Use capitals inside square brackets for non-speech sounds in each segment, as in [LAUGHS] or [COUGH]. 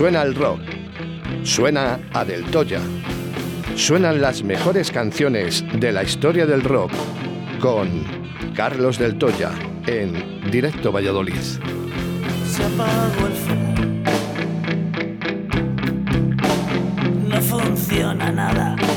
Suena el rock. Suena a Del Toya. Suenan las mejores canciones de la historia del rock con Carlos del Toya en Directo Valladolid. Se apagó el fuego. No funciona nada.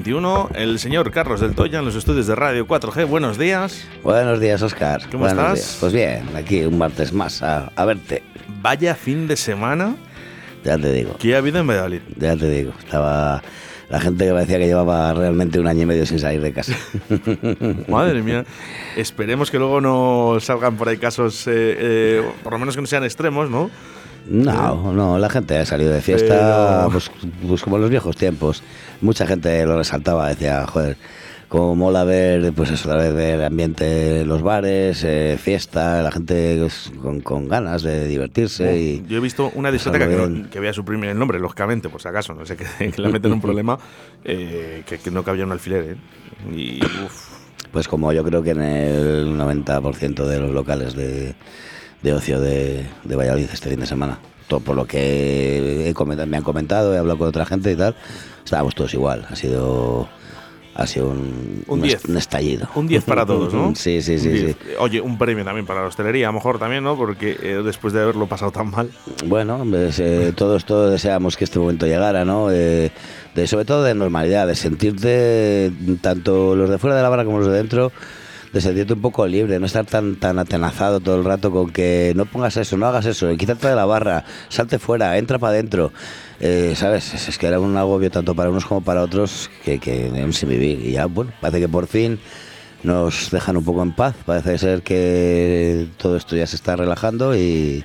2021, el señor Carlos del Toya en los estudios de Radio 4G. Buenos días. Buenos días, Oscar. ¿Cómo Buenos estás? días. Pues bien, aquí un martes más a, a verte. Vaya fin de semana Ya te digo, que ha habido en Valladolid. ya te digo. Estaba la gente que parecía que llevaba realmente un año y medio sin salir de casa. [LAUGHS] Madre mía. Esperemos que luego no salgan por ahí casos, eh, eh, por lo menos que no sean extremos, ¿no? No, no, la gente ha salido de fiesta, Pero- pues, pues como en los viejos tiempos. Mucha gente lo resaltaba, decía, joder, como mola ver, pues eso, otra vez ver ambiente en los bares, eh, fiesta, la gente con, con ganas de divertirse y... Yo he visto una discoteca que, que voy a suprimir el nombre, lógicamente, por si acaso, no sé que, [LAUGHS] que le meten un problema, eh, que, que no cabía un alfiler, ¿eh? Y, uf, Pues como yo creo que en el 90% de los locales de, de ocio de, de Valladolid este fin de semana. Todo por lo que he comentado- me han comentado, he hablado con otra gente y tal, estábamos todos igual. Ha sido, ha sido un, Un un 10. est- un estallido. un 10 para todos, ¿no? [LAUGHS] Sí, sí, sí. Sí. 10. Oye, un premio también para la hostelería, a lo mejor también, ¿no? Porque eh, después de haberlo pasado tan mal. Bueno, pues, eh, todos, todos deseamos que este momento llegara, ¿no? Eh, de, sobre todo de normalidad, de sentirte, tanto los de fuera de la barra como los de dentro, de sentirte un poco libre, no estar tan, tan atenazado todo el rato con que no pongas eso, no hagas eso, quítate de la barra, salte fuera, entra para adentro. Eh, ¿Sabes? Es, es que era un agobio tanto para unos como para otros que, que sin vivir. Y ya, bueno, parece que por fin nos dejan un poco en paz. Parece ser que todo esto ya se está relajando y,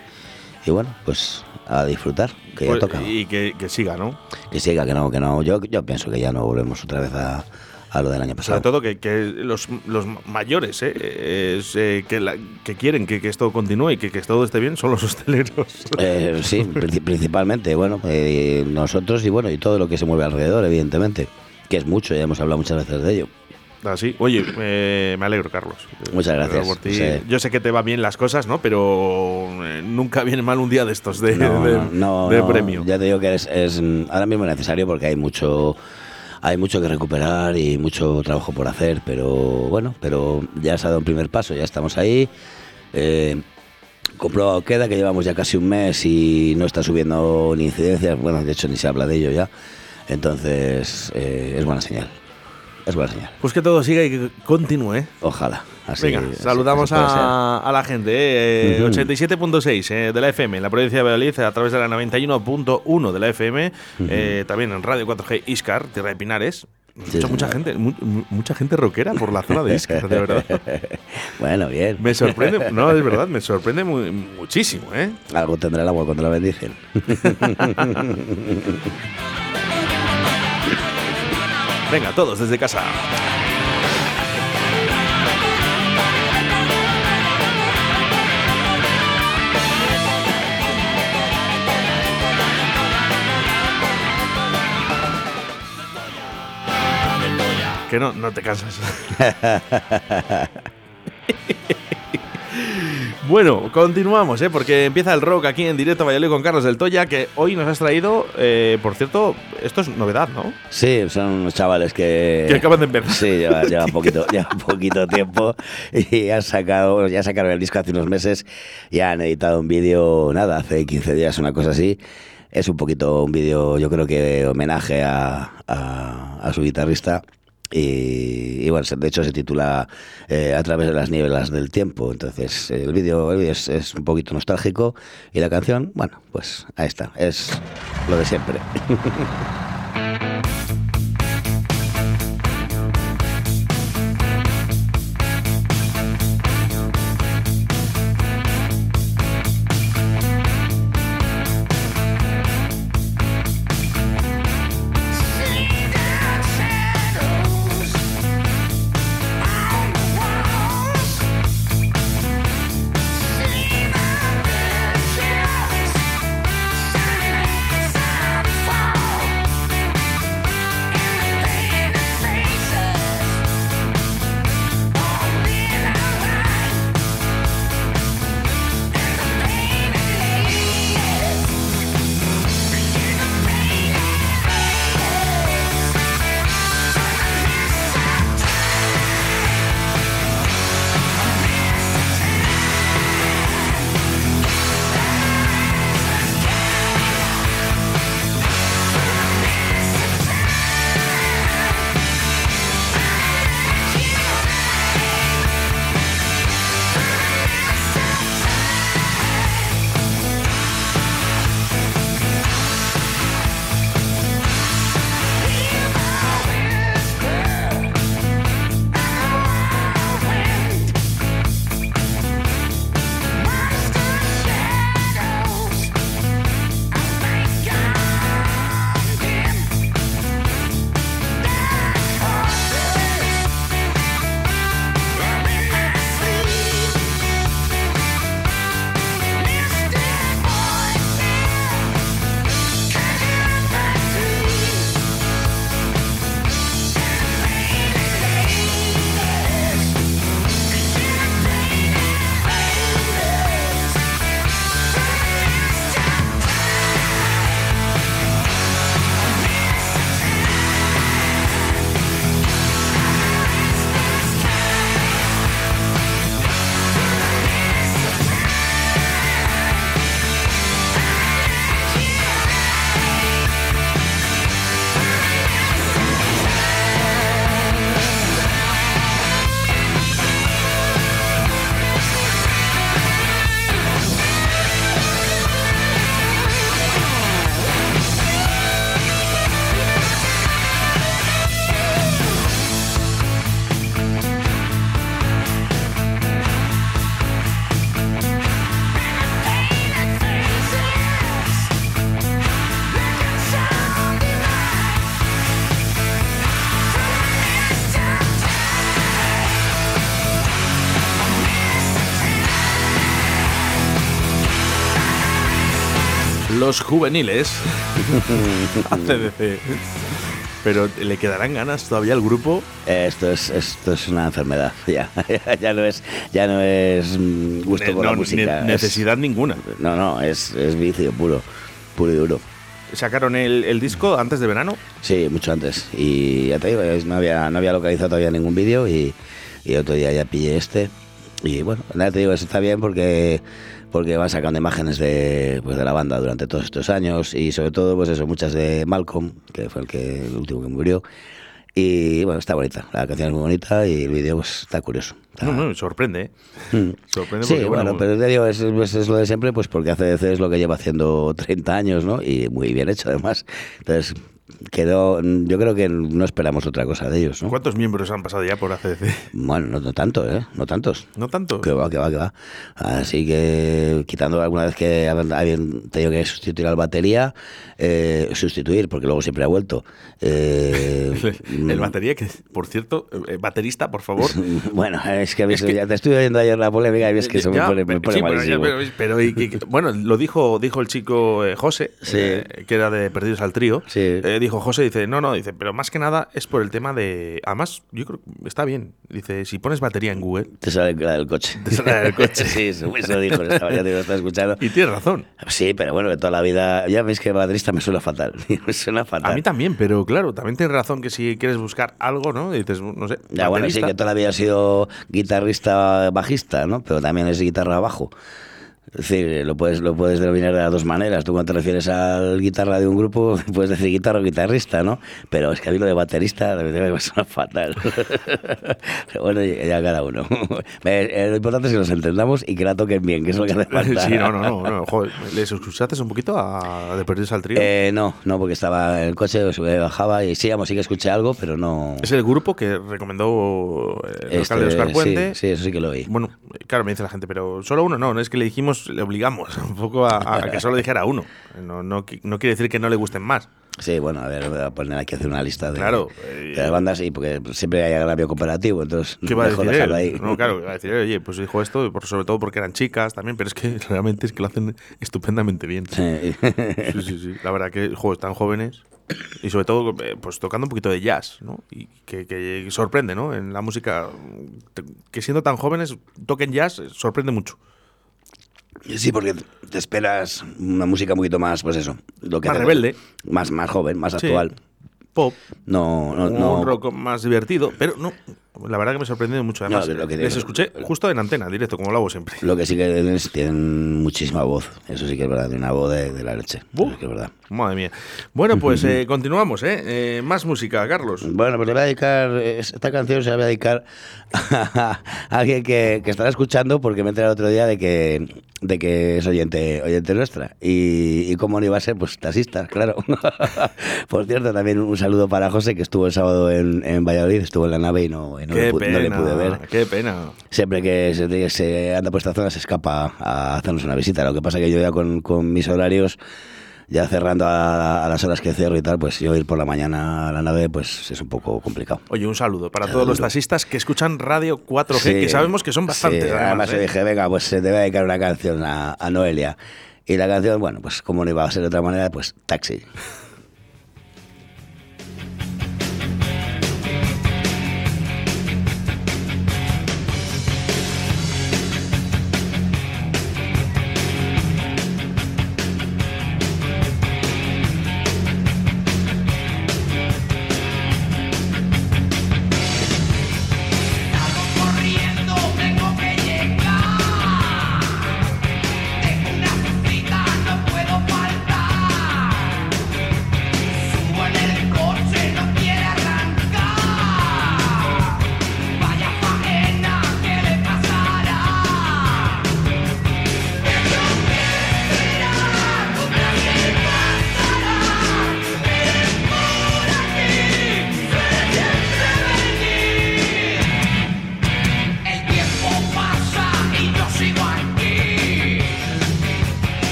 y bueno, pues a disfrutar, que ya Pues, toca. y que, que siga, ¿no? Que siga, que no, que no. Yo, yo pienso que ya no volvemos otra vez a, a lo del año pasado. Sobre todo que, que los, los mayores ¿eh? Es, eh, que, la- que quieren que, que esto continúe y que, que todo esté bien son los hosteleros. Eh, sí, [LAUGHS] princi- principalmente, bueno, eh, nosotros y bueno, y todo lo que se mueve alrededor, evidentemente, que es mucho, ya hemos hablado muchas veces de ello. Así. Oye, eh, me alegro, Carlos. Muchas gracias. por ti. Sí. Yo sé que te va bien las cosas, ¿no? Pero eh, nunca viene mal un día de estos de, No, de- no, no, de no, premio. Ya te digo que es, es, ahora mismo necesario porque hay mucho hay mucho que recuperar y mucho trabajo por hacer, pero bueno, pero ya se ha dado un primer paso, ya estamos ahí. Eh, comprobado queda, que llevamos ya casi un mes y no está subiendo ni incidencias, bueno, de hecho ni se habla de ello ya, entonces eh, es buena señal, es buena señal. Pues que todo siga y que continúe. Ojalá. Así, Venga, así- saludamos así a, a la gente. eh, Ujú. 87.6 eh, de la FM en la provincia de Valladolid a través de la 91.1 de la FM. eh, también en Radio 4G Iscar, Tierra de Pinares. Sí, mucha, mucha gente, mu- mu- mucha gente rockera por la zona de Iscar, de verdad. [LAUGHS] bueno, bien. Me sorprende, no, es verdad, me sorprende mu- muchísimo, ¿eh? Algo tendrá el agua cuando la bendicen. [LAUGHS] Venga, todos desde casa. Que no, no te cansas. [LAUGHS] Bueno, continuamos, ¿eh? porque empieza el rock aquí en directo Valladolid con Carlos del Toya, que hoy nos has traído, eh, por cierto, esto es novedad, ¿no? Sí, son unos chavales que... Que acaban de empezar. Sí, lleva, [LAUGHS] lleva poquito, lleva poquito tiempo y han sacado, ya sacaron el disco hace unos meses y han editado un vídeo, nada, hace 15 días, una cosa así. Es un poquito un vídeo, yo creo que homenaje a, a- a su guitarrista. Y, y bueno, de hecho se titula eh, A través de las nieblas del tiempo. Entonces, el vídeo es, es un poquito nostálgico y la canción, bueno, pues ahí está, es lo de siempre. [LAUGHS] Juveniles. [LAUGHS] ACDC. Pero le quedarán ganas todavía al grupo. Esto es, esto es una enfermedad, [LAUGHS] ya. ya no es, ya no es mm, gusto Ne- por no, la música. ne- es- necesidad ninguna. no, no, es, es vicio puro, puro y duro. Sacaron el, el disco antes de verano. Sí, mucho antes. Y ya te digo, no había, no había localizado todavía ningún vídeo y, y otro día ya pillé este Y bueno, nada, te digo, eso está bien porque porque van sacando imágenes de, pues, de la banda durante todos estos años y sobre todo, pues eso, muchas de Malcolm, que fue el, que, el último que murió. Y bueno, está bonita, la canción es muy bonita y el vídeo pues, está curioso. Está... No, no, sorprende, ¿eh? Mm. Sorprende Sí, porque, bueno, bueno, pero te digo, es, es- es lo de siempre, pues porque ACDC es lo que lleva haciendo 30 años, ¿no? Y muy bien hecho, además. Entonces, quedó, yo creo que no esperamos otra cosa de ellos, ¿no? ¿Cuántos miembros han pasado ya por ACDC? Bueno, no, no tanto, ¿eh? No tantos. ¿No tanto? Que va, que va, que va. Así que, quitando alguna vez que habían tenido que sustituir al batería, eh, sustituir, porque luego siempre ha vuelto. [LAUGHS] Eh, El batería, que por cierto, eh, baterista, por favor. [LAUGHS] Bueno, es que, ves, ya te estuve oyendo ayer la polémica y ves que eso Ya, me pone, me pone sí, malísimo. pero- pero y que- bueno, lo dijo, dijo el chico eh, José, Sí. eh, que era de Perdidos al Trío. Sí. Dijo José, dice, no, no, dice, pero más que nada es por el tema de. Además, yo creo que está bien. Dice, si pones batería en Google. Te sale la del coche. Te sale la del coche. [LAUGHS] sí, eso, eso dijo, estaba, ya te lo estaba escuchando. Y tienes razón. Sí, pero bueno, que toda la vida. Ya veis que baterista me suena fatal. [LAUGHS] me suena fatal. A mí también, pero claro, también tienes razón que si quieres buscar algo, ¿no? Dices, no sé. Ya, bueno, sí, baterista. que toda la vida ha sido guitarrista bajista, ¿no? Pero también es guitarra bajo. Es decir, lo puedes, lo puedes denominar de las dos maneras. Tú cuando te refieres al guitarra de un grupo, [LAUGHS] puedes decir guitarra o guitarrista, ¿no? Pero es que a mí lo de baterista me suena fatal. [LAUGHS] Pero bueno, ya cada uno. [LAUGHS] Eh, eh, Lo importante es que nos entendamos y que la toquen bien, que es lo que hace falta. Sí, no, no, no. no joder, ¿Les escuchaste un poquito a de Perdidos al Trío? Eh, no, no, porque estaba en el coche, subía y bajaba y sí, vamos, sí que escuché algo, pero no. es el grupo que recomendó eh, el Este, local de Oscar sí, Puente. Sí, eso sí que lo oí. Bueno, claro, me dice la gente, pero solo uno no, no es que le dijimos, le obligamos [LAUGHS] un poco a, a que solo dijera uno. No, no, no quiere decir que no le gusten más. Sí, bueno, a ver, voy a poner aquí a hacer una lista de, Claro, de eh, las bandas, sí, porque siempre hay agravio comparativo, entonces ¿Qué va a decir él? ahí. No, claro, va a decir, oye, pues dijo esto, por- sobre todo porque eran chicas también, pero es que [LAUGHS] realmente es que lo hacen estupendamente bien. Sí. Sí, sí, sí. La verdad que jo, están jóvenes y sobre todo eh, pues tocando un poquito de jazz, ¿no? Y que, que sorprende, ¿no? En la música, que siendo tan jóvenes toquen jazz, eh, sorprende mucho. Sí, porque te esperas una música un poquito más, pues eso, lo que Más hace- rebelde. más, más joven, más Sí. actual. Pop, No, no, un no. rock más divertido, pero no, la verdad que me sorprendió mucho. Además, No, lo que- les escuché justo en antena, directo, como lo hago siempre. Lo que sí que tienen es- tienen muchísima voz, eso sí que es verdad, tienen una voz de, de la leche. Que es verdad. Madre mía. Bueno, pues [LAUGHS] eh, continuamos, ¿eh? Eh, Más música, Carlos. Bueno, pues le voy a dedicar, esta canción se la voy a dedicar [LAUGHS] a alguien que, que estará escuchando porque me enteré el otro día de que, de que es oyente, oyente nuestra. Y, y cómo no iba a ser, pues taxista, claro. [LAUGHS] Por cierto, también un saludo para José, que estuvo el sábado en, en Valladolid, estuvo en la nave y no, y no, le, pu- pena, no le pude ver. qué pena. Siempre que se, se anda por esta zona se escapa a hacernos una visita. Lo que pasa que yo ya con, con mis horarios, ya cerrando a, a las horas que cierro y tal, pues yo ir por la mañana a la nave, pues es un poco complicado. Oye, un saludo para todos los taxistas que escuchan Radio 4G, Sí, que sabemos que son sí, bastantes. además, además, yo ¿eh? dije, venga, pues te voy a dedicar una canción a, a Noelia. Y la canción, bueno, pues como no iba a ser de otra manera, pues taxi.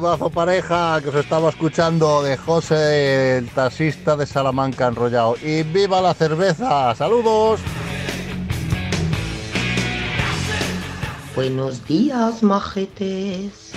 Saludazo pareja que os estaba escuchando de José, el taxista de Salamanca enrollado. Y viva la cerveza. Saludos. Buenos días, majetes.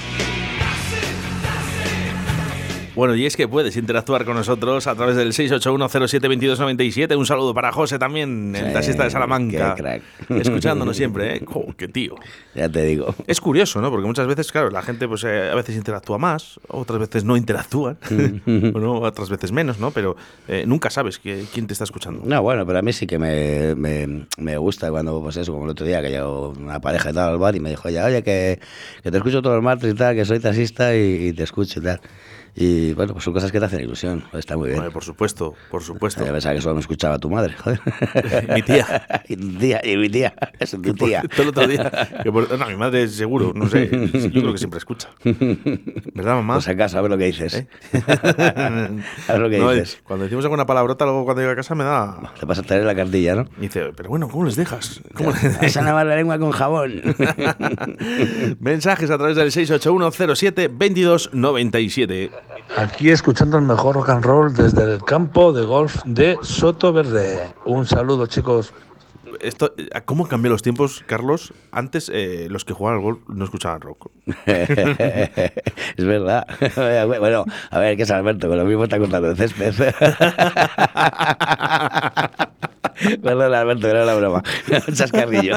Bueno, y es que puedes interactuar con nosotros a través del 681072297. Un saludo para José también, el Sí, taxista de Salamanca. qué crack. [LAUGHS] Escuchándonos siempre, ¿eh? Jo, qué tío. Ya te digo. Es curioso, ¿no? Porque muchas veces, claro, la gente pues eh, a veces interactúa más, otras veces no interactúan, [LAUGHS] o no, otras veces menos, ¿no? Pero eh, nunca sabes que- quién te está escuchando. No, bueno, pero a mí sí que me, me, me gusta cuando, pues eso, como el otro día, que llegó una pareja y tal al bar y me dijo, ya, oye, que, que te escucho todos los martes y tal, que soy taxista y, y te escucho y tal. Y bueno, pues son cosas que te hacen ilusión, está muy bien. Hombre, por supuesto, por supuesto. Ya pensaba que solo me escuchaba tu madre, joder. [LAUGHS] Mi tía. [LAUGHS] y tu tía, y mi tía, es tu tía. Todo el otro día. por- no, mi madre seguro, no sé. Yo creo que siempre escucha. ¿Verdad, mamá? Pues acaso, a ver lo que dices. ¿Eh? [LAUGHS] a ver lo que No, dices. Cuando decimos alguna palabrota, luego cuando llego a casa me da. Te vas a traer la cartilla, ¿no? Y dice, pero bueno, ¿cómo les dejas? ¿Cómo les Vas a lavar la lengua con jabón. Mensajes a través del 681072297. Aquí escuchando el mejor rock and roll desde el campo de golf de Soto Verde. Un saludo, chicos. Esto, ¿Cómo cambió los tiempos, Carlos? Antes eh, los que jugaban al golf no escuchaban rock. [LAUGHS] es verdad. [LAUGHS] bueno, a ver, ¿qué es Alberto? Con lo mismo está cortando el césped. [LAUGHS] Perdón, Alberto, era la broma. [LAUGHS] Chascarrillo.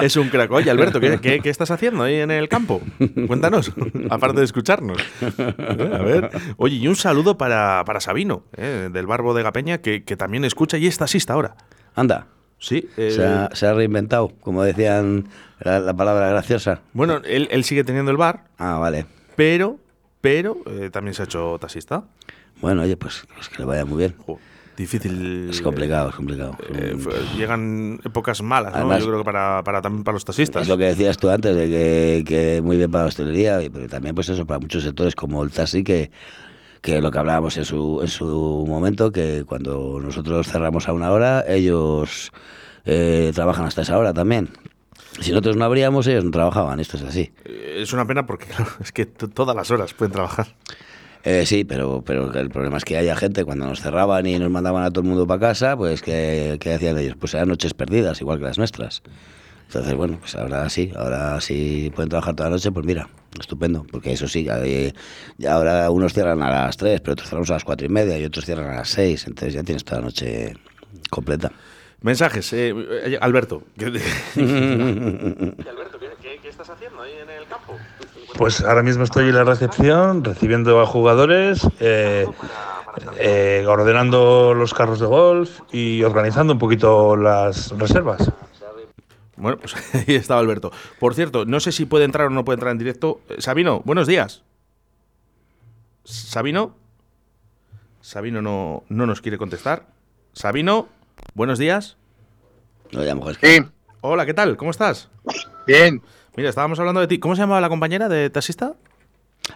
Es un crack. Oye, Alberto, ¿qué, qué, qué estás haciendo ahí en el campo? Cuéntanos, [LAUGHS] aparte de escucharnos. A ver. Oye, y un saludo para, para Sabino, eh, del Barbo de Gapeña, que, que también escucha y es taxista ahora. Anda. Sí. eh, Se ha, se ha reinventado, como decían la, la palabra graciosa. Bueno, él, él sigue teniendo el bar, Ah, vale. pero, pero eh, también se ha hecho taxista. Bueno, oye, pues, pues que le vaya muy bien. Difícil. Es complicado, es complicado. eh, llegan épocas malas, ¿no? Además- Yo creo que para, para, también para los taxistas. Es lo que decías tú antes, de que, que muy bien para la hostelería, pero también pues eso para muchos sectores como el taxi, que, que lo que hablábamos en su, en su momento, que cuando nosotros cerramos a una hora, ellos eh, trabajan hasta esa hora también. Si nosotros no abríamos, ellos no trabajaban, esto es así. Eh, Es una pena porque, [LAUGHS] claro, es que todas las horas pueden trabajar. Eh, sí, pero, pero el problema es que haya gente cuando nos cerraban y nos mandaban a todo el mundo para casa, pues ¿qué, qué hacían ellos? Pues eran noches perdidas, igual que las nuestras. Entonces, bueno, pues ahora sí, ahora sí pueden trabajar toda la noche, pues mira, estupendo, porque eso sí, ahora unos cierran a las 3, pero otros cerramos a las cuatro y media y otros cierran a las 6, entonces ya tienes toda la noche completa. Mensajes, eh, eh, Alberto. [LAUGHS] [LAUGHS] ¿qué- Alberto, ¿qué, qué estás haciendo ahí en el campo? Pues ahora mismo estoy en la recepción recibiendo a jugadores, eh, eh, ordenando los carros de golf y organizando un poquito las reservas. Bueno, pues [LAUGHS] ahí estaba Alberto. Por cierto, no sé si puede entrar o no puede entrar en directo. Eh, Sabino, buenos días. Sabino. Sabino no, no nos quiere contestar. Sabino, buenos días. No, ya, mejor es que- Sí, Hola, ¿qué tal? ¿Cómo estás? bien. Mira, estábamos hablando de ti. ¿Cómo se llamaba la compañera de taxista?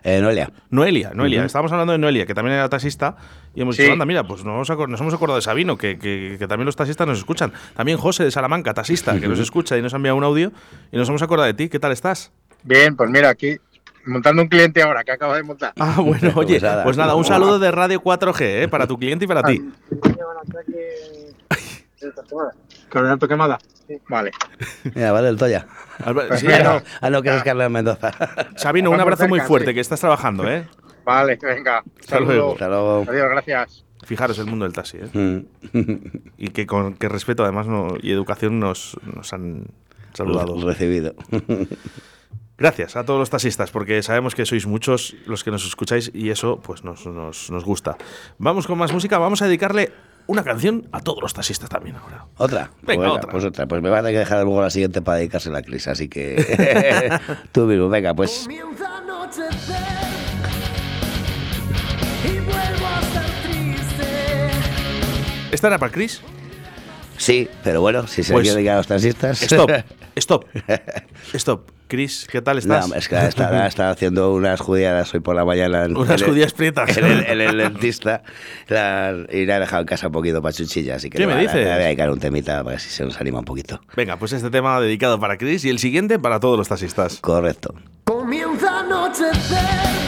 Eh, Noelia, Noelia, Noelia. Estábamos hablando de Noelia, que también era taxista. Y hemos Sí. dicho, anda, mira, pues nos, nos hemos acordado de Sabino, que, que- que también los taxistas nos escuchan. También José de Salamanca, taxista, que nos escucha y nos ha enviado un audio. Y nos hemos acordado de ti. ¿Qué tal estás? Bien, pues mira, aquí montando un cliente ahora que acabo de montar. Ah, bueno, [LAUGHS] oye, Pues nada. pues nada, un [LAUGHS] saludo de Radio 4G, ¿eh? para tu cliente y para ti. ¿Con tu quemada? Vale. mira, vale el Toya. Pues sí, Ah, no, que es Carlos Mendoza. Sabino, un abrazo muy fuerte, sí. que estás trabajando, ¿eh? Vale, venga. Hasta luego. Hasta luego. Adiós, gracias. Fijaros el mundo del taxi, ¿eh? Mm. Y que con qué respeto, además, no- y educación nos, nos han saludado. Recibido. Gracias a todos los taxistas, porque sabemos que sois muchos los que nos escucháis y eso pues nos, nos, nos gusta. Vamos con más música, vamos a dedicarle una canción a todos los taxistas también ahora. ¿Otra? Venga, Pues otra. Pues otra. Pues me van a tener que dejar luego la siguiente para dedicarse a la crisis, así que [LAUGHS] tú mismo, venga, pues Comienza a anochecer y vuelvo a estar triste. ¿Esta era para Chris? Sí, pero bueno, si se pues, quiere dedicar a los taxistas. Stop, [LAUGHS] stop, stop. Chris, ¿qué tal estás? No, es que está, [LAUGHS] está haciendo unas judías hoy por la mañana. En, unas en el, prietas. El, dentista. La, y la he dejado en casa un poquito para chuchilla, así que ¿Qué me dices? Le, voy a dedicar un temita para que si se nos anima un poquito. Venga, pues este tema dedicado para Chris y el siguiente para todos los taxistas. Correcto. Comienza anochecer.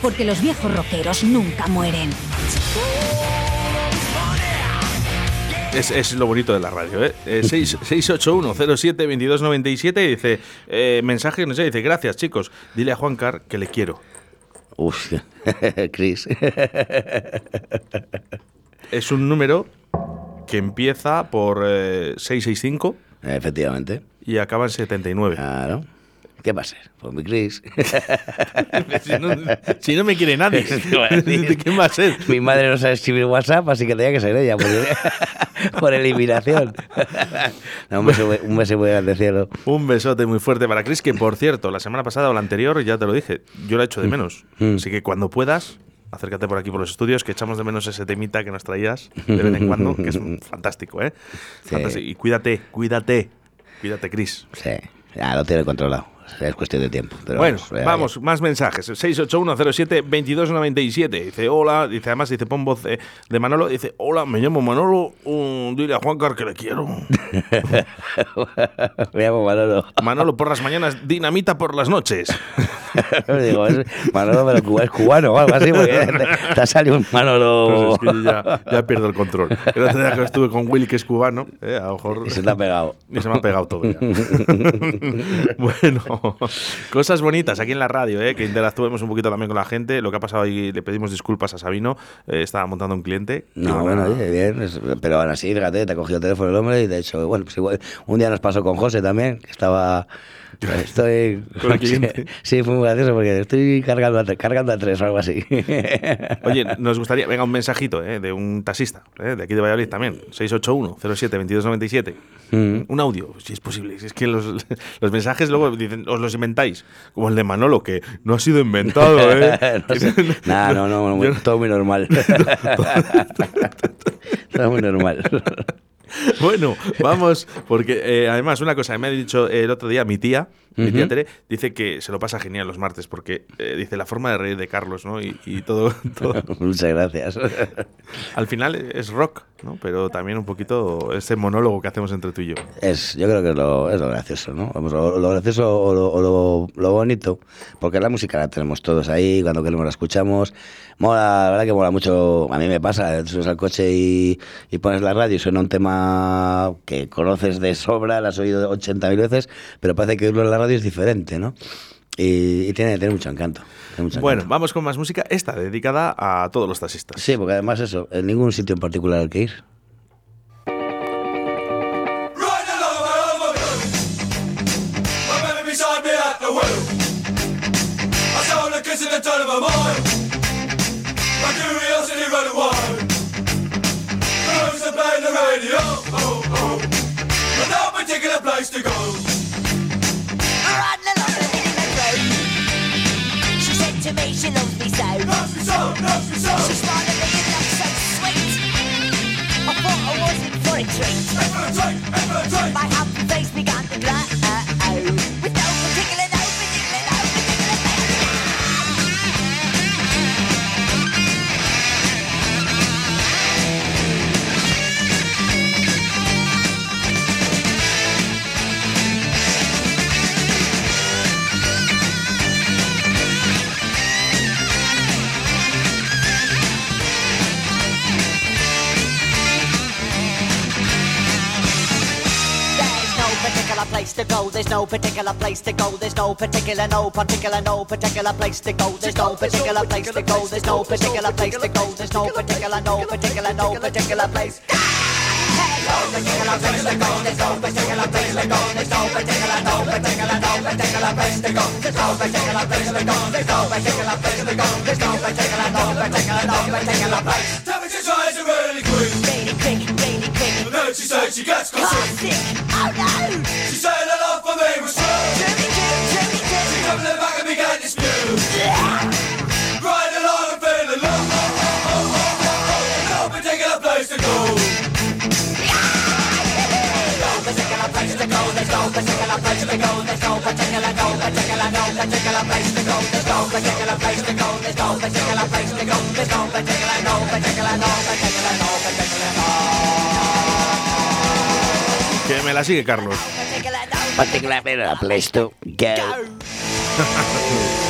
porque los viejos rockeros nunca mueren. Es, lo bonito de la radio, ¿eh? eh [LAUGHS] 681-07-2297 dice, eh, mensaje, no sé, dice, gracias chicos, dile a Juan Car que le quiero. Uf, [LAUGHS] Chris. [LAUGHS] es un número que empieza por eh, 665. Efectivamente. Y acaba en 79. Claro. ¿Qué va a ser? Pues mi Chris. [LAUGHS] si, no, si no me quiere nadie, Te iba a decir. ¿de qué va a ser? Mi madre no sabe escribir WhatsApp, así que tenía que ser ella, por, [LAUGHS] por eliminación. No, un beso, un beso muy grande, cielo. Un besote muy fuerte para Chris, que por cierto, la semana pasada o la anterior, ya te lo dije, yo la echo de menos. Mm. Así que cuando puedas, acércate por aquí por los estudios, que echamos de menos ese temita que nos traías de vez en cuando, que es [LAUGHS] fantástico, ¿eh? Sí. Fantástico. Y cuídate, cuídate, cuídate, Chris. Sí, ya lo tiene controlado. Es cuestión de tiempo. Pero bueno, vamos, vamos, más mensajes. 68107-2297. Dice, hola. Dice, además, dice, pon voz eh, de Manolo. Dice, hola, me llamo Manolo. um, dile a Juan Car que le quiero. [LAUGHS] Me llamo Manolo. Manolo por las mañanas, dinamita por las noches. [LAUGHS] Digo, es Manolo, pero cuba- es cubano o algo así, porque [LAUGHS] te, ha salido un Manolo. Pues es que yo ya, ya pierdo el control. El otro día que estuve con Will, que es cubano, eh, a lo mejor. Y se te ha pegado. Y se me ha pegado todo ya. bueno, [LAUGHS] cosas bonitas aquí en la radio, eh, que interactuemos un poquito también con la gente. Lo que ha pasado ahí, le pedimos disculpas a Sabino. eh, estaba montando un cliente. No, bueno, oye, bien, pero aún así, fíjate, te ha cogido el teléfono el hombre y de hecho, bueno, pues igual, un día nos pasó con José también, que estaba, [LAUGHS] estoy, [LAUGHS] sí, fue muy gracioso porque estoy cargando a, cargando a tres o algo así. [LAUGHS] Oye, nos gustaría, venga, un mensajito eh, de un taxista, eh, de aquí de Valladolid también, 681-07-2297. Mm. Un audio, si es posible. Si es que los, los mensajes luego dicen, os los inventáis, como el de Manolo, que no ha sido inventado, ¿eh? no, sé. Nah, no, no, muy- todo muy normal. todo muy normal. Bueno, vamos, porque eh, además una cosa que me ha dicho el otro día mi tía, mi tía Ujú. Tere, dice que se lo pasa genial los martes, porque eh, dice la forma de reír de Carlos, ¿no? Y, y todo, [LAUGHS] todo. [LAUGHS] Muchas gracias. [LAUGHS] Al final es rock, ¿no? Pero también un poquito ese monólogo que hacemos entre tú y yo. Es, yo creo que es lo, es lo gracioso, ¿no? Vamos, lo, lo gracioso o, lo, o lo- bonito, porque la música la tenemos todos ahí, cuando queremos la escuchamos. Mola, la verdad que mola mucho. A mí me pasa, subes al coche y, y pones la radio y suena un tema que conoces de sobra, la has oído 80.000 veces, pero parece que oírlo en la radio es diferente, ¿no? Y, y tiene, tiene mucho encanto. tiene mucho Bueno, encanto. vamos con más música, esta dedicada a todos los taxistas. Sí, porque además eso, en ningún sitio en particular al que ir. My baby beside she loves me so. Loves me so, loves me so. She smiled at me and looked so sweet. I thought I was in for a treat. In for a treat, in for a treat. My happy face began to glow. To go. There's no particular place to go. There's no particular, no particular, no particular place to go. There's no particular place to go. There's no particular place to go. There's no particular, no particular, no particular place. No particular place to go. There's no particular place to go. There's no particular, no particular, no particular place to go. There's no particular place to go. There's no particular place to go. There's no particular, no particular, no particular place. Temperature really quick. Really quick, really quick. Then she said she gets Can't sick. Oh no! She said Que me la sigue Carlos. Particular, no Particular place to go. [LAUGHS]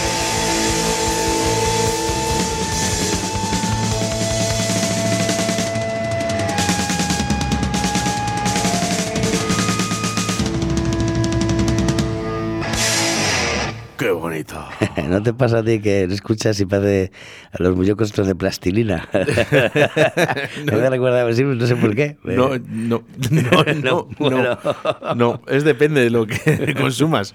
bonito. [LAUGHS] ¿No te pasa a ti que escuchas y parece a los muñecos de plastilina? [LAUGHS] no. Me recuerda, sí, no sé por qué. No, no, [LAUGHS] no, no, es depende de lo que consumas.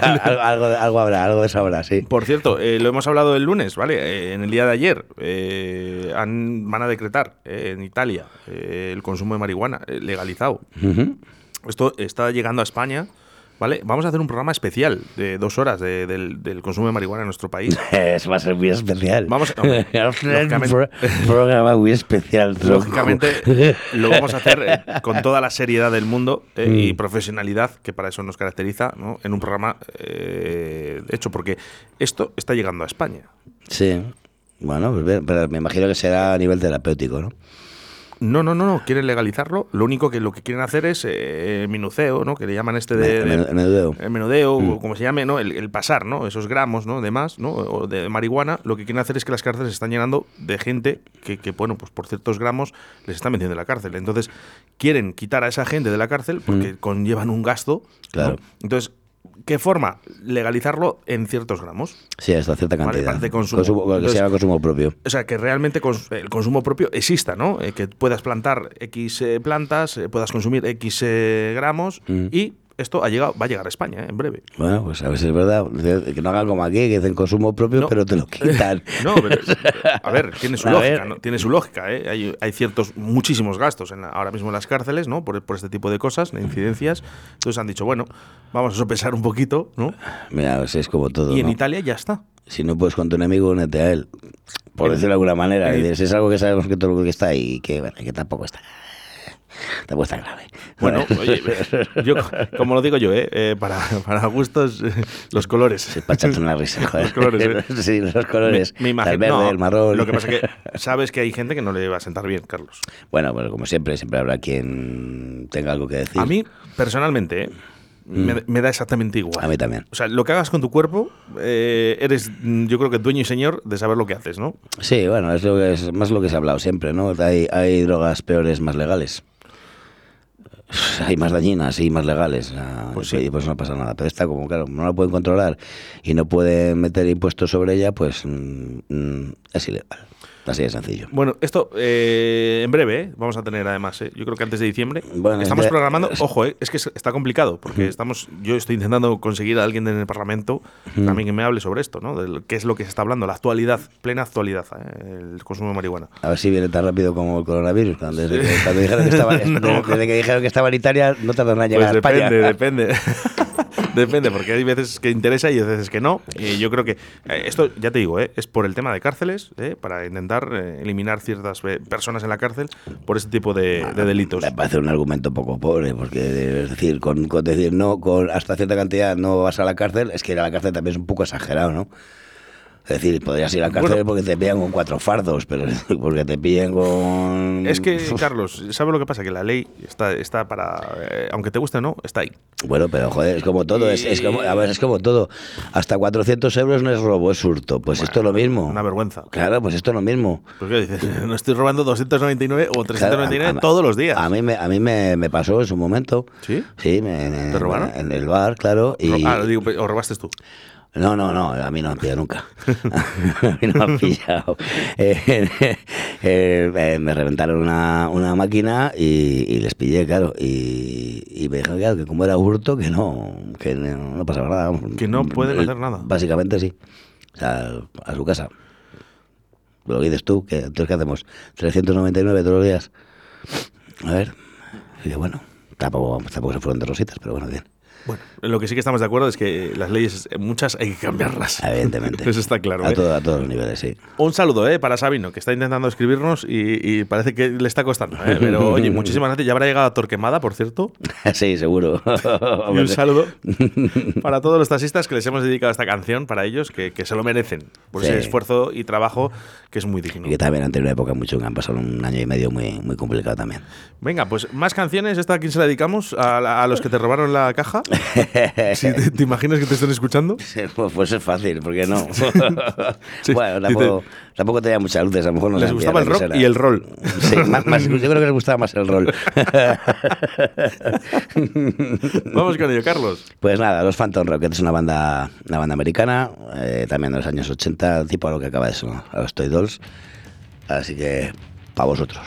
algo, algo, algo habrá, algo de eso habrá, sí. Por cierto, eh, lo hemos hablado el lunes, ¿vale? Eh, en el día de ayer eh, han, van a decretar en Italia el consumo de marihuana legalizado. Esto está llegando a España, ¿vale? Vamos a hacer un programa especial de dos horas de- del, del consumo de marihuana en nuestro país. [LAUGHS] Eso va a ser muy especial. Vamos, hombre, [LAUGHS] un programa muy especial. tronco. Lógicamente [LAUGHS] lo vamos a hacer eh, con toda la seriedad del mundo eh, y Mm. profesionalidad que para eso nos caracteriza ¿no? en un programa eh, hecho, porque esto está llegando a España. Sí. Bueno, pues pero me imagino que será a nivel terapéutico, ¿no? No, no, no, no, quieren legalizarlo. Lo único que lo que quieren hacer es eh, minuceo, ¿no? Que le llaman este de, menudeo. el menudeo, Mm. o como se llame, ¿no? El, el pasar, ¿no? Esos gramos, ¿no? De más, ¿no? O de marihuana. Lo que quieren hacer es que las cárceles se están llenando de gente que, que, bueno, pues por ciertos gramos les están metiendo en la cárcel. Entonces, quieren quitar a esa gente de la cárcel porque conllevan un gasto. ¿no? Claro. Entonces, ¿qué forma? Legalizarlo en ciertos gramos. Sí, hasta cierta Vale, cantidad. parte de consumo. que se Entonces- llama consumo propio. O sea, que realmente cons- el consumo propio exista, ¿no? Eh, que puedas plantar X eh, plantas, eh, puedas consumir X gramos Mm. y esto ha llegado, va a llegar a España eh, en breve. Bueno, pues a si es verdad. Que no hagan como aquí, que dicen consumo propio, No. pero te lo quitan. [LAUGHS] No, pero, a ver, [LAUGHS] tiene su A lógica. ¿no? Tiene su lógica, ¿eh? Hay, hay ciertos, muchísimos gastos en la- ahora mismo en las cárceles, ¿no? Por, por este tipo de cosas, de incidencias. Entonces han dicho, bueno, vamos a sopesar un poquito, ¿no? Mira, pues es como todo. Y en ¿no? Italia ya está. Si no puedes con tu enemigo, únete a él. Por decirlo de alguna manera. Es algo que sabemos que todo lo que está y que, bueno, que tampoco está. Tampoco está grave. Bueno, [LAUGHS] oye, yo, como lo digo yo, ¿eh? Eh, para, para gustos, los colores. Para echarte una risa, [LAUGHS] joder. Los colores, ¿eh? [LAUGHS] Sí, los colores. Me, me imagino- el verde, no, el marrón. Lo que pasa es que sabes que hay gente que no le va a sentar bien, Carlos. Bueno, bueno, como siempre, siempre habrá quien tenga algo que decir. A mí, personalmente, ¿eh? me, me da exactamente igual. Mm. A mí también. O sea, lo que hagas con tu cuerpo, eh, eres, mm, yo creo que dueño y señor de saber lo que haces, ¿no? Sí, bueno, es, lo que es más lo que se ha hablado siempre, ¿no? Hay, hay drogas peores más legales. Hay más dañinas y más legales. ah, Pues y pues no pasa nada. Pero está como, claro, no la pueden controlar y no pueden meter impuestos sobre ella, pues mm, mm, es ilegal. Así de sencillo. Bueno, esto eh, en breve ¿eh? vamos a tener además, ¿eh? yo creo que antes de diciembre. Bueno, estamos ya- programando, ojo, ¿eh? es que es- está complicado, porque estamos, yo estoy intentando conseguir a alguien en el Parlamento también que me hable sobre esto, ¿no? De qué es lo que se está hablando, la actualidad, plena actualidad, ¿eh? el consumo de marihuana. A ver si viene tan rápido como el coronavirus. Cuando, desde, que, cuando dijeron, que estaba, [LAUGHS] No. desde que dijeron que estaba en Italia, no tardan en llegar Pues a España. depende, depende. [LAUGHS] depende, porque hay veces que interesa y hay veces que no. Y yo creo que eh, esto, ya te digo, eh, es por el tema de cárceles, eh, para intentar eh, eliminar ciertas eh, personas en la cárcel por este tipo de, de delitos. Me parece un argumento poco pobre, porque es decir, con, con decir no, con hasta cierta cantidad no vas a la cárcel, es que ir a la cárcel también es un poco exagerado, ¿no? Es decir, podrías ir a la cárcel Bueno. porque te pillan con cuatro fardos, pero porque te pillen con... Es que, [LAUGHS] Carlos, ¿sabes lo que pasa? Que la ley está, está para. eh, aunque te guste o no, está ahí. Bueno, pero joder, es como todo, es, es como, a ver, es como todo. Hasta 400 euros no es robo, es hurto. Pues esto es lo mismo. Una vergüenza. Claro, pues esto es lo mismo. Pues qué dices, [LAUGHS] no estoy robando 299 o 399 Claro, a- a- todos los días. A mí me, a mí me, me pasó en su momento. ¿Sí? Sí, me, ¿Te robaron? En el bar, claro. Y, Ah, digo, ¿o robaste tú? No, no, no, a mí no me han pillado nunca. [LAUGHS] a mí no me han pillado. Eh, [LAUGHS] eh, eh, me reventaron una, una máquina y, y les pillé, claro. Y, y me dijeron, claro, que como era hurto, que no, que no, no pasaba nada. Que no pueden hacer nada. Básicamente sí. O sea, a su casa. Lo que dices tú, que entonces ¿qué hacemos? 399 todos los días. A ver. Y bueno, tampoco, tampoco se fueron de rositas, pero bueno, bien. Bueno, en lo que sí que estamos de acuerdo es que las leyes, muchas hay que cambiarlas. Evidentemente. [LAUGHS] Eso está claro. A, ¿eh? todo- a todos los niveles, sí. Un saludo ¿eh? para Sabino, que está intentando escribirnos y, y parece que le está costando. ¿eh? Pero oye, [LAUGHS] muchísimas gracias. Ya habrá llegado a Torquemada, por cierto. [LAUGHS] sí, seguro. Y un saludo para todos los taxistas que les hemos dedicado esta canción, para ellos, que, que se lo merecen, por Sí. ese esfuerzo y trabajo que es muy digno. Y que también han tenido una época mucho, que han pasado un año y medio muy, muy complicado también. Venga, pues más canciones. ¿Esta a quién se la dedicamos? ¿A, la- a los que te robaron la caja? [LAUGHS] Sí, ¿te, te imaginas que te están escuchando? [LAUGHS] Pues, pues es fácil, ¿por qué no? [LAUGHS] Sí, bueno, dice- tampoco, tampoco tenía muchas luces, a lo mejor no Les gustaba el rock y el rol. Sí, más- más- yo creo que les gustaba más el rol. Vamos con ello, Carlos. Pues nada, los Phantom Rocket es una banda, una banda americana, eh, también de los años 80, tipo a lo que acaba de sonar, a los Toy Dolls. Así que, para vosotros.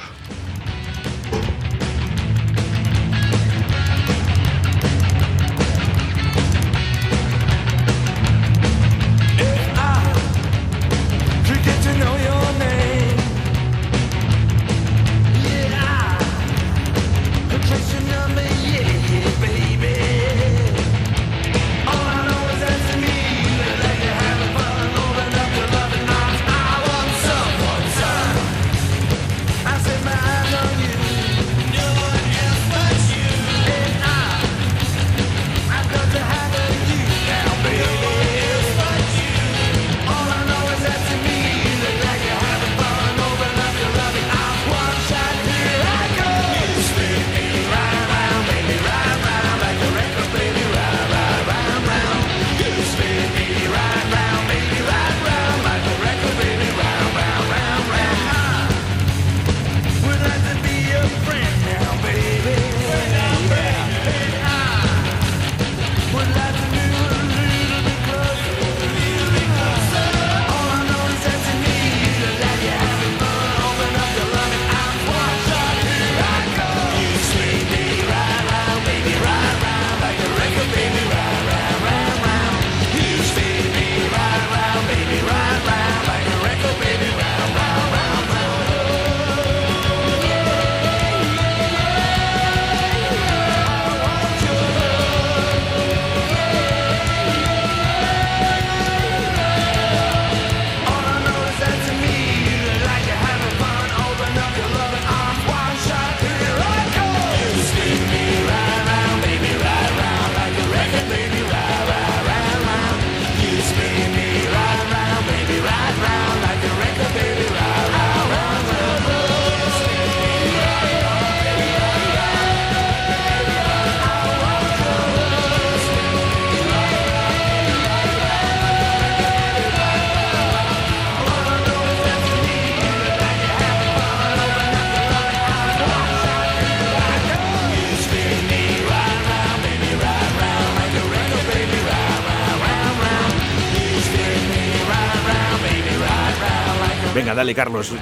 Dale, Carlos.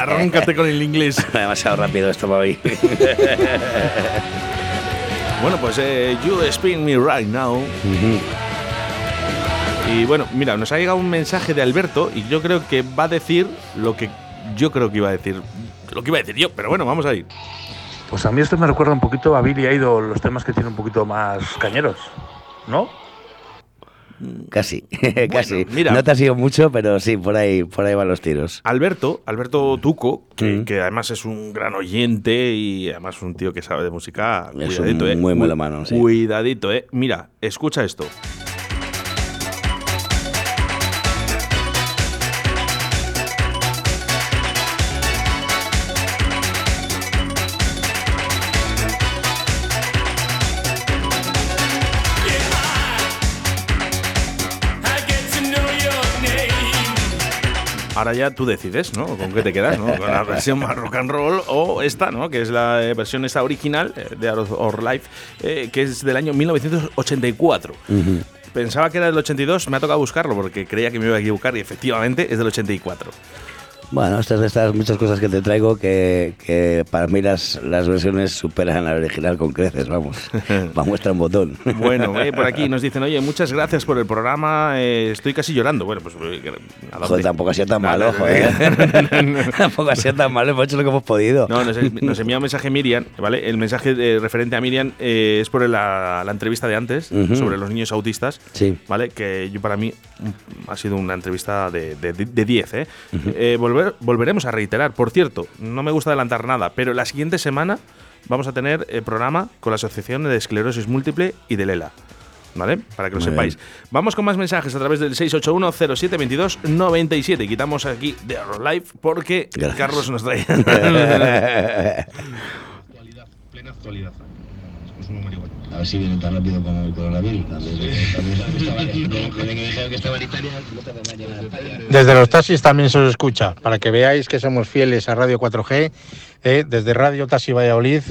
Arráncate con el inglés. [LAUGHS] Demasiado rápido esto para [LAUGHS] hoy. Bueno, pues eh, You Spin Me Right Now. Y bueno, mira, nos ha llegado un mensaje de Alberto y yo creo que va a decir lo que yo creo que iba a decir. Lo que iba a decir yo, pero bueno, vamos a ir. Pues a mí esto me recuerda un poquito a Billy Idol, los temas que tienen un poquito más cañeros, ¿no? Casi, [LAUGHS] casi. mira. No te ha sido mucho, pero sí, por ahí, por ahí van los tiros. Alberto, Alberto Tuco, que, Mm. que además es un gran oyente y además un tío que sabe de música. Es cuidadito, un eh. muy melómano, sí. Cuidadito, eh. Mira, escucha esto. Ahora ya tú decides, ¿no? ¿Con qué te quedas, ¿no? Con la [LAUGHS] versión más rock and roll o esta, ¿no? Que es la eh, versión esta original eh, de Out of Life, eh, que es del año 1984. Pensaba que era del 82, me ha tocado buscarlo porque creía que me iba a equivocar y efectivamente es del 84. Bueno, estas de estas muchas cosas que te traigo que, que para mí las, las versiones superan la original con creces, vamos. [LAUGHS] Va muestra un botón. Bueno, eh, por aquí nos dicen, oye, muchas gracias por el programa, eh, estoy casi llorando. Bueno, pues... eh, ¿a? Joder, tampoco ha sido tan No, malo, no, joder. [LAUGHS] [LAUGHS] tampoco ha sido tan malo, hemos hecho lo que hemos podido. No, nos, nos envía un mensaje Miriam, ¿vale? El mensaje eh, referente a Miriam eh, es por la, la entrevista de antes sobre los niños autistas, Sí. ¿vale? Que yo para mí mm, ha sido una entrevista de de- de 10, ¿eh? Eh, volver- volveremos a reiterar, por cierto, no me gusta adelantar nada, pero la siguiente semana vamos a tener el programa con la Asociación de Esclerosis Múltiple y de Lela. ¿Vale? Para que lo Muy sepáis. Vamos con más mensajes a través del 681-0722-97. Quitamos aquí de Our Life porque Gracias. Carlos nos trae. [LAUGHS] [LAUGHS] Actualidad, plena actualidad. A ver si viene tan rápido como el coronavirus. También, también estaba, [LAUGHS] desde los taxis también se os escucha, para que veáis que somos fieles a Radio 4G. eh, desde Radio Taxi Valladolid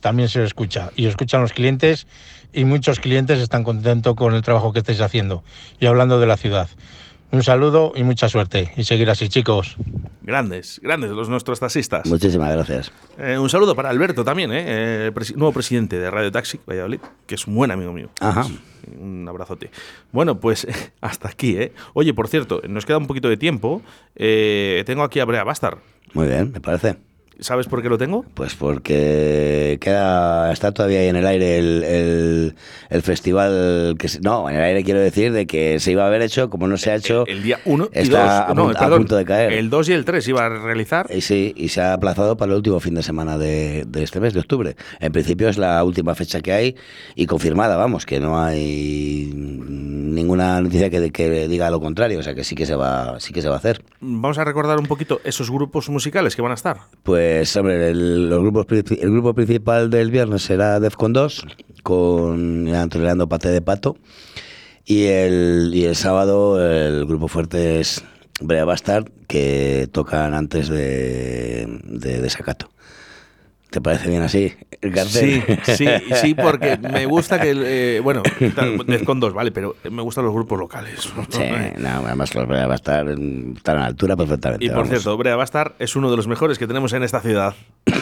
también se os escucha. Y os escuchan los clientes y muchos clientes están contentos con el trabajo que estáis haciendo. Y hablando de la ciudad. Un saludo y mucha suerte. Y seguir así, chicos. Grandes, grandes los nuestros taxistas. Muchísimas gracias. Eh, un saludo para Alberto también, ¿eh? Eh, presi- nuevo presidente de Radio Taxi Valladolid, que es un buen amigo mío. Ajá. Un abrazote. Bueno, pues [LAUGHS] hasta aquí, ¿eh? Oye, por cierto, nos queda un poquito de tiempo. Eh, tengo aquí a Brea Bastar. Muy bien, me parece. ¿Sabes por qué lo tengo? Pues porque queda, está todavía ahí en el aire el, el, el festival, que no, en el aire quiero decir de que se iba a haber hecho, como no se ha hecho, El día 1 y 2. está a, no, punto- a perdón, punto de caer. El 2 y el 3 iba a realizar. Y sí, y se ha aplazado para el último fin de semana de, de este mes, de octubre. En principio es la última fecha que hay y confirmada, vamos, que no hay ninguna noticia que, que diga lo contrario, o sea que sí que se va, sí que se va a hacer. Vamos a recordar un poquito esos grupos musicales que van a estar. Pues, hombre, el, grupo principal del viernes será Defcon 2, con Leandro Pate de Pato. Y el, y el sábado el grupo fuerte es Brea Bastard, que tocan antes de, de Desacato. ¿Te parece bien así el Sí, cartel? sí, sí, [LAUGHS] porque me gusta que, eh, bueno, con dos, vale, pero me gustan los grupos locales. Sí, no, además los Brea Bastard mm, están a la altura perfectamente. Y por vamos. cierto, Brea Bastar es uno de los mejores que tenemos en esta ciudad. [COUGHS]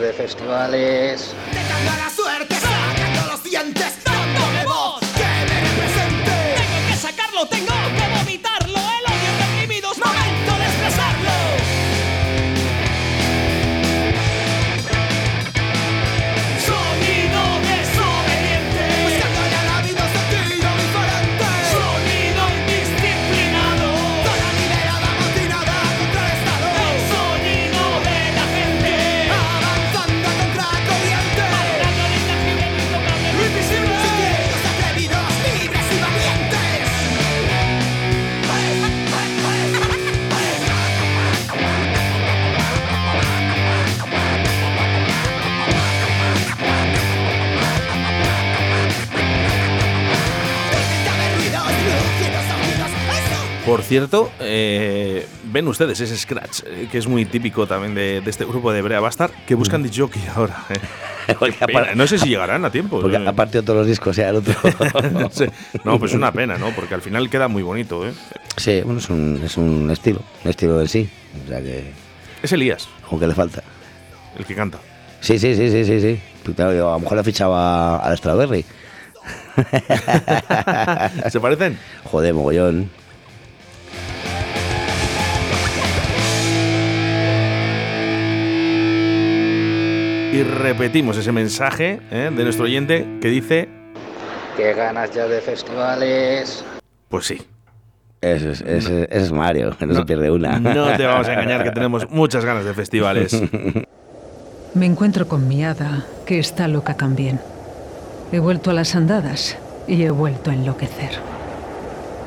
de festivales. Por cierto, eh, ven ustedes ese scratch, eh, que es muy típico también de, de este grupo de Brea Bastar, que buscan de jockey ahora. eh. [LAUGHS] Pena, No sé si llegarán a tiempo. Porque ha partido todos los discos, ya el otro. [LAUGHS] no, sé. No, pues es una pena, ¿no? Porque al final queda muy bonito, ¿eh? Sí, bueno, es un, es un estilo, un estilo del sí. O sea que, Es Elías, como que le falta. el que canta. Sí, sí, sí, sí, sí, sí. Claro, a lo mejor le fichaba a la Strawberry. [LAUGHS] ¿Se parecen? Joder, mogollón. Y repetimos ese mensaje ¿eh? de nuestro oyente que dice, Qué ganas ya de festivales. pues sí, es, es Mario, que no, se pierde una. no te vamos a engañar que tenemos [LAUGHS] muchas ganas de festivales. Me encuentro con mi hada, que está loca también. He vuelto a las andadas y he vuelto a enloquecer.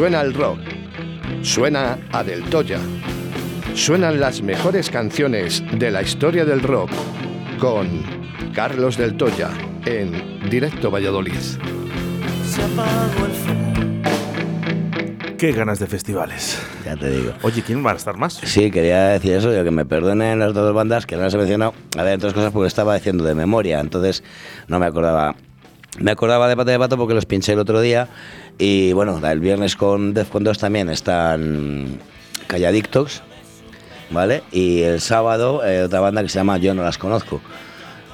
Suena el rock. Suena a Del Toya. Suenan las mejores canciones de la historia del rock con Carlos Del Toya en Directo Valladolid. Qué ganas de festivales. Ya te digo. Oye, ¿quién va a estar más? Sí, quería decir eso, yo que me perdonen las dos bandas que no las he mencionado. A ver, otras cosas porque estaba diciendo de memoria, entonces no me acordaba. Me acordaba de Pata de Pato porque los pinché el otro día. Y bueno, el viernes con Defcon 2 también están Calladictos, ¿vale? Y el sábado eh, otra banda que se llama Yo no las conozco.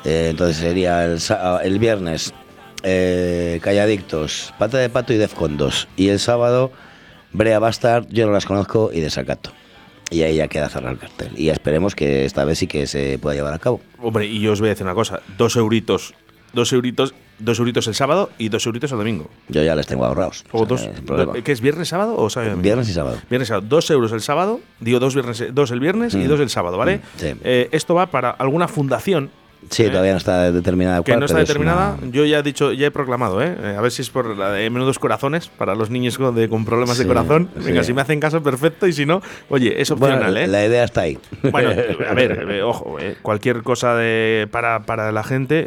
Eh, entonces sería el, el viernes eh, Calladictos, Pata de Pato y Defcon 2. Y el sábado Brea Bastard, Yo no las conozco y Desacato. Y ahí ya queda cerrar el cartel. Y esperemos que esta vez sí que se pueda llevar a cabo. Hombre, y yo os voy a decir una cosa. Dos euritos. Dos euritos. Dos euritos el sábado y dos euritos el domingo. Yo ya les tengo ahorrados. O o sea, dos. ¿Qué es viernes, sábado o sábado? Viernes y sábado. Viernes y sábado. Dos euros el sábado. Digo, dos, viernes, dos el viernes y Mm. dos el sábado, ¿vale? Sí. Eh, esto va para alguna fundación Sí, todavía no está determinada que cuál, no está es determinada. una- Yo ya he dicho, ya he proclamado, ¿eh? Eh, A ver si es por la de menudos corazones para los niños con, de- con problemas de corazón. Venga, sí. si me hacen caso, perfecto. Y si no, oye, es Bueno, opcional, ¿eh? La idea está ahí. Bueno, [LAUGHS] a ver, eh, ojo, eh, cualquier cosa de, para, para la gente.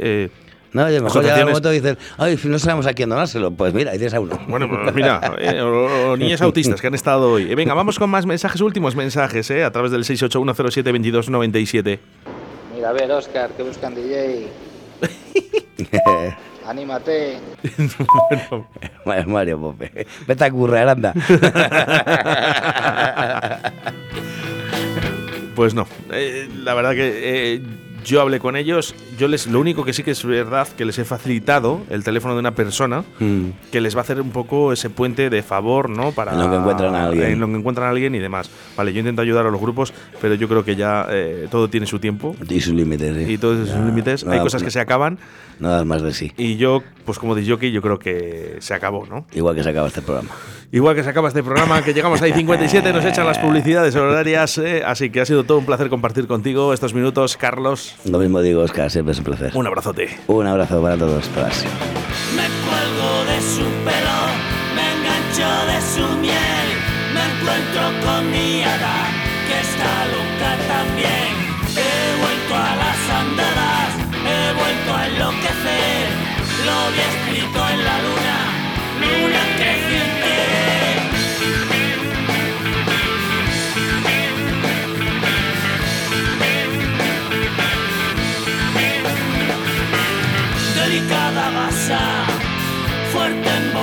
No, oye, mejor ya de asociaciones- momento dicen, ay, no sabemos a quién donárselo. Pues mira, ahí tienes a uno. Bueno, pues mira, [LAUGHS] eh, o, o niños autistas que han estado hoy. Eh, venga, vamos con más mensajes, últimos mensajes, eh, a través del 681072297. Mira, a ver, Oscar, que buscan DJ. [LAUGHS] Anímate. Bueno, Mario Pope. Vete a currar, anda. [LAUGHS] Pues no, eh, la verdad que eh, yo hablé con ellos, yo les, lo único que sí que es verdad que les he facilitado el teléfono de una persona Mm. que les va a hacer un poco ese puente de favor, ¿no? Para En lo que encuentran a alguien. en lo que encuentran a alguien y demás. Vale, yo intento ayudar a los grupos, pero yo creo que ya eh, todo tiene su tiempo Y sus límites, sí. y todos sus límites. Hay cosas que se acaban Nada más de sí. y yo, pues como jockey yo creo que se acabó, ¿no? Igual que se acaba este programa. Igual que se acaba este programa, que llegamos ahí 57, nos echan las publicidades horarias, eh, así que ha sido todo un placer compartir contigo estos minutos, Carlos. Lo mismo digo, Oscar, siempre es un placer. Un abrazote. Un abrazo para todos. Todas. Me cuelgo de su pelo, me engancho de su miel, me encuentro con mi hada, que está loca también. He vuelto a las andadas, he vuelto a enloquecer, lo vi escrito en la luna Fuerte en